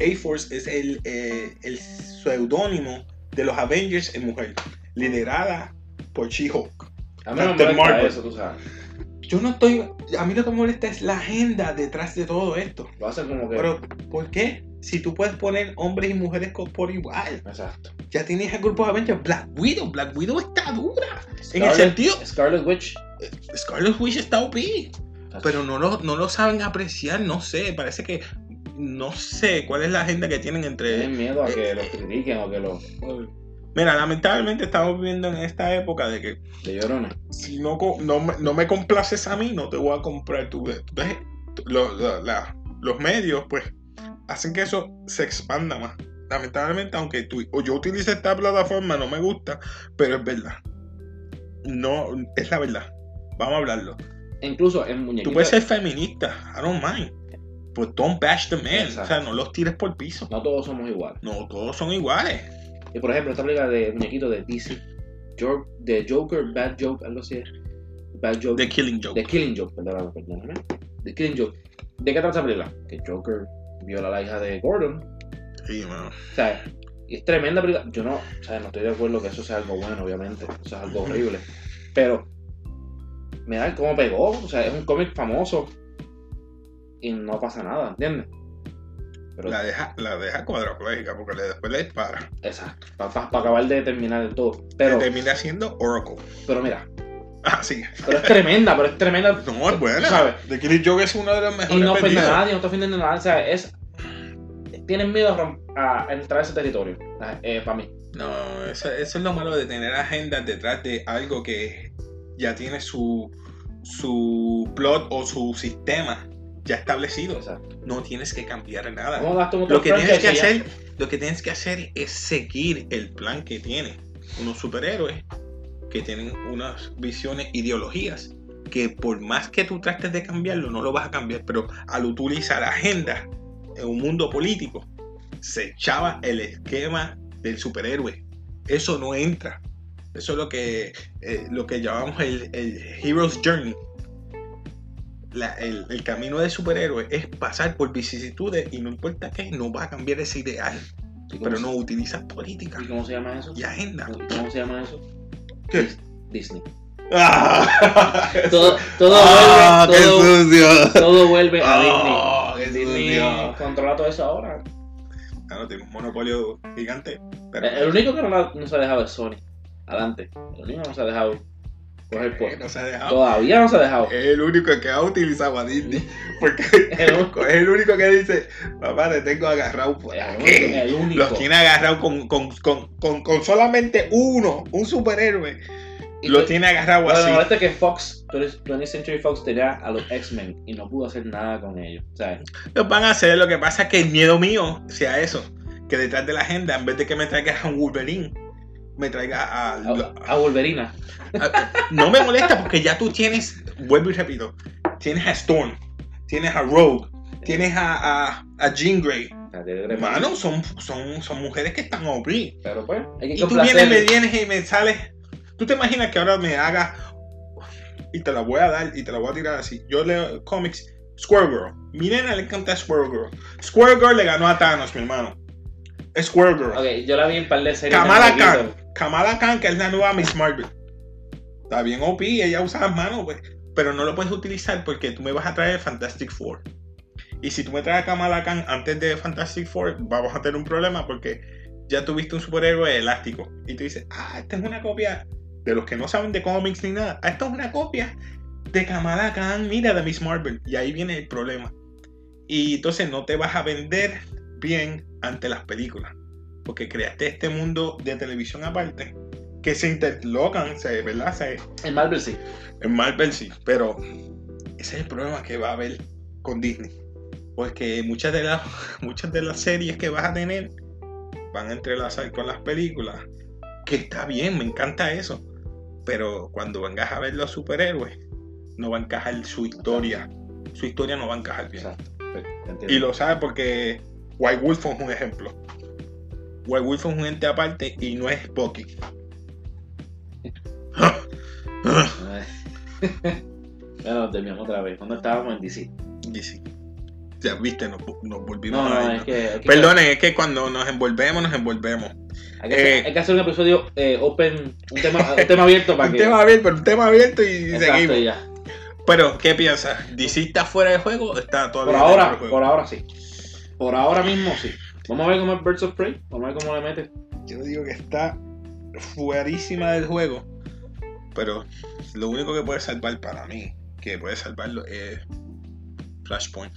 A-Force es el, eh, el seudónimo de los Avengers en mujer, liderada por She-Hulk. a mí no me molesta eso, tú sabes. Yo no estoy. A mí lo que me molesta es la agenda detrás de todo esto. Lo hacen como que. Pero, ¿por qué? Si tú puedes poner hombres y mujeres por igual. Exacto. Ya tienes el grupo de Avengers. Black Widow. Black Widow está dura. En el sentido. Scarlet Witch. Scarlet Witch está OP. Pero no lo, no lo saben apreciar. No sé. Parece que. No sé cuál es la agenda que tienen entre. Tienen miedo a que eh, los critiquen o que los. Mira, lamentablemente estamos viviendo en esta época de que De llorones. si no, no, me, no me complaces a mí, no te voy a comprar tu... Entonces, lo- lo- la- los medios, pues, hacen que eso se expanda más. Lamentablemente, aunque tú, o yo utilice esta plataforma, no me gusta, pero es verdad. No, es la verdad. Vamos a hablarlo. Incluso en Tú muñequitos. puedes ser feminista, I don't mind. Pues don't bash the men. Exacto. O sea, no los tires por el piso. No todos somos iguales. No, todos son iguales. Y por ejemplo, esta película de muñequitos de DC. De Joker, Bad Joke, algo así. Bad Joke. The Killing Joke. The Killing Joke, perdóname, perdóname. The Killing Joke. ¿De qué trata esa película? Que Joker viola a la hija de Gordon. Sí, mano. O sea, y es tremenda película. Yo no, o sea, no estoy de acuerdo que eso sea algo bueno, obviamente. Eso es algo horrible. Pero, mira cómo pegó. O sea, es un cómic famoso. Y no pasa nada, ¿entiendes? Pero, La deja, la deja cuadraplégica porque le- después le dispara. exacto. Para acabar de terminar el todo. Pero, termina siendo Oracle. pero mira, Ah, sí. pero es tremenda, pero es tremenda. No, es buena. ¿Sabes? The Killing Joke es uno de los mejores. Y no ofende a nadie, no está ofendiendo a nadie. O sea, es. Tienen miedo a, a entrar a ese territorio. para mí. No, eso, eso es lo malo de tener agendas detrás de algo que ya tiene su, su plot o su sistema ya establecido. Exacto. No tienes que cambiar nada. Lo que tienes que ya. hacer, lo que tienes que hacer es seguir el plan que tiene unos superhéroes que tienen unas visiones, ideologías que por más que tú trates de cambiarlo no lo vas a cambiar, pero al utilizar agenda en un mundo político se echaba el esquema del superhéroe. Eso no entra. Eso es lo que eh, lo que llamamos el, el Hero's Journey. La- el, el camino del superhéroe es pasar por vicisitudes y no importa qué, no va a cambiar ese ideal. ¿Y cómo Pero se- no utilizas política ¿Y cómo se llama eso? y agenda. ¿Cómo se llama eso? ¿Qué? Disney. Ah, Todo, todo Ah, vuelve, todo, vuelve a Ah, Disney. Disney controla todo eso ahora. Ah, no, tiene un monopolio gigante. Pero El único que no, no se ha dejado es Sony. Adelante. El único que no se ha dejado puesto. no se ha dejado. Todavía no se ha dejado. Es el único que ha utilizado a Disney. Porque es el único que dice, papá, te tengo agarrado por aquí". El único. Los tiene agarrado con, con, con, con, con solamente uno, un superhéroe. Y Lo tú- tiene agarrado así. molesta que Fox, 20th Century Fox tenía a los X-Men y no pudo hacer nada con ellos. O sea, Lo van a hacer, lo que pasa es que el miedo mío sea eso. Que detrás de la agenda, en vez de que me traigas a un Wolverine, me traiga a, A, a Wolverina. a- no me molesta porque ya tú tienes, vuelvo y repito, tienes a Storm, tienes a Rogue, tienes a, a, a Jean Grey. O sea, tiene que- Hermano, son, son, son mujeres que están OP. Y Pero pues, hay que tú vienes, me vienes y me sales. ¿Tú te imaginas que ahora me haga y te la voy a dar y te la voy a tirar así? Yo leo cómics, Squirrel Girl. Mi nena le encanta Squirrel Girl. Squirrel Girl le ganó a Thanos, mi hermano. Squirrel Girl. Ok, yo la vi en par de series. Kamala Khan. Kamala Khan, que es la nueva Miss Marvel. Está bien OP, ella usa las manos, pues, pero no lo puedes utilizar porque tú me vas a traer Fantastic Four. Y si tú me traes a Kamala Khan antes de Fantastic Four, vamos a tener un problema porque ya tuviste un superhéroe elástico. Y tú dices, ah, esta es una copia de los que no saben de cómics ni nada. Ah, esta es una copia de Kamala Khan, mira, de Miss Marvel. Y ahí viene el problema. Y entonces no te vas a vender bien ante las películas. Porque creaste este mundo de televisión aparte que se interlocan, se, ¿verdad? Se, En Marvel sí. en Marvel sí, pero ese es el problema que va a haber con Disney. Porque muchas de las muchas de las series que vas a tener van a entrelazar con las películas. Que está bien, me encanta eso. Pero cuando vengas a ver los superhéroes, no va a encajar su historia. Su historia no va a encajar bien. Exacto. Sí. Y lo sabes porque White Wolf es un ejemplo. White Wolf es un ente aparte y no es Bucky. bueno, terminamos otra vez. ¿Dónde estábamos en DC? Sí. Ya viste, nos, nos volvimos No, no, a es que. Perdonen, es que cuando nos envolvemos, nos envolvemos. Hay que, hacer, eh, hay que hacer un episodio eh, open, un tema, un tema abierto para Un que. tema abierto, un tema abierto y Exacto, seguimos. ya. Pero, ¿qué piensas? ¿DC está fuera de juego o está todavía Por ahora, juego? por ahora sí. Por ahora mismo sí. Vamos a ver cómo es Birds of Prey. Vamos a ver cómo le mete. Yo digo que está fuerísima del juego. Pero lo único que puede salvar para mí, que puede salvarlo, es Flashpoint.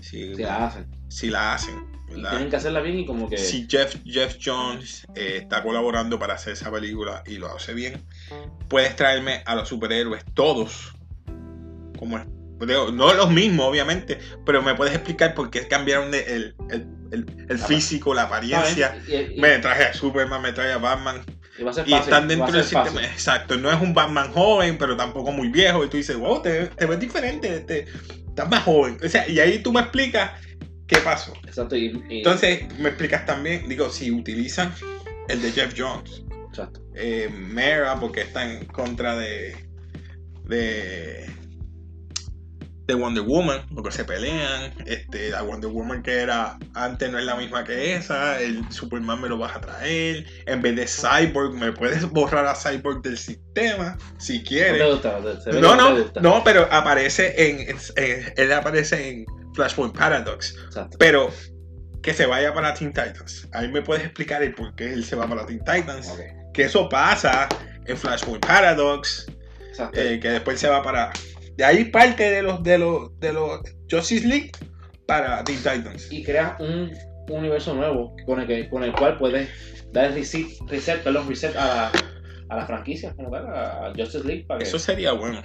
Si, Si la hacen. si la hacen. Tienen que hacerla bien y como que. Si Jeff, Jeff Jones eh, está colaborando para hacer esa película y lo hace bien, puedes traerme a los superhéroes todos. Como es. No los mismos, obviamente, pero me puedes explicar por qué cambiaron de el, el- el- el físico, la apariencia. ¿sabes? Y, y- Me traje a Superman, me traje a Batman. y va a ser Y fácil. están dentro del sistema. Exacto, no es un Batman joven, pero tampoco muy viejo. Y tú dices, wow, te, te ves diferente, te- estás más joven. O sea, y ahí tú me explicas qué pasó. Exacto. Y- Entonces, me explicas también, digo, si utilizan el de Jeff Jones, Exacto. eh, Mera, porque está en contra de, de, de Wonder Woman, porque se pelean. Este, la Wonder Woman que era antes no es la misma que esa. El Superman me lo vas a traer. En vez de Cyborg, me puedes borrar a Cyborg del sistema si No quieres. te gusta, No, no, no, pero aparece en, en- en- él aparece en Flashpoint Paradox. Exacto. Pero que se vaya para Teen Titans. Ahí me puedes explicar el por qué él se va para Teen Titans. Ok. Que eso pasa en Flashpoint Paradox. Eh, que después se va para. De ahí parte de los de los de los Justice League para Teen Titans. y creas un universo nuevo con el, que, con el cual puedes dar reset, reset, perdón, reset a la, a la franquicia, como tal, a, a Justice League. Para que, Eso sería bueno.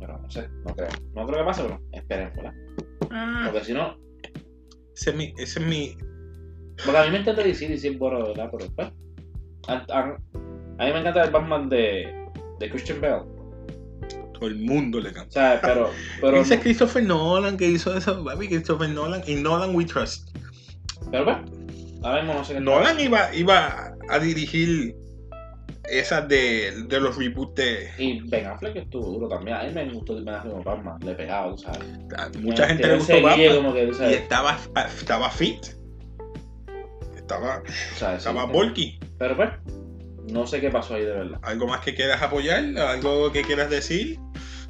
pero no sé, no creo. No creo que pase, pero esperemos, ¿verdad? Ah, Porque si no, ese es mi. Ese es mi porque a mí me encanta DC, DC es bueno, ¿verdad? Pero pues, a, a- a mí me encanta el Batman de, de Christian Bale. Todo el mundo le O canta. sea, pero. pero Dice Christopher Nolan que hizo eso, papi. Christopher Nolan y Nolan We Trust. Pero ahora mismo no sé qué. Nolan iba, iba a dirigir esas de, de los reboots de. Y Ben Affleck estuvo duro también. A mí me gustó Ben Affleck como Batman. Le pegaba, tú sabes. a Mucha Me- gente le gustó Batman. como que, tú Y estaba, estaba fit. Estaba, estaba bulky. Pero pues, no sé qué pasó ahí de verdad. ¿Algo más que quieras apoyar? ¿Algo que quieras decir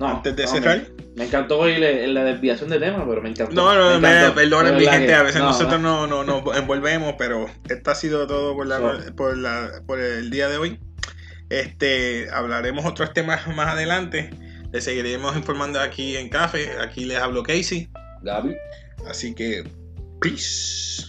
No, antes de no, cerrar? Me, me encantó la, la desviación de tema, pero me encantó. No, no, me me, encantó. perdonen mi gente, que- a veces no, nosotros no. no, no nos envolvemos, pero esto ha sido todo por, la, So- por, la, por el día de hoy. Este, hablaremos otros temas más adelante. Les seguiremos informando aquí en Café. Aquí les hablo Casey. Gaby. Así que, peace.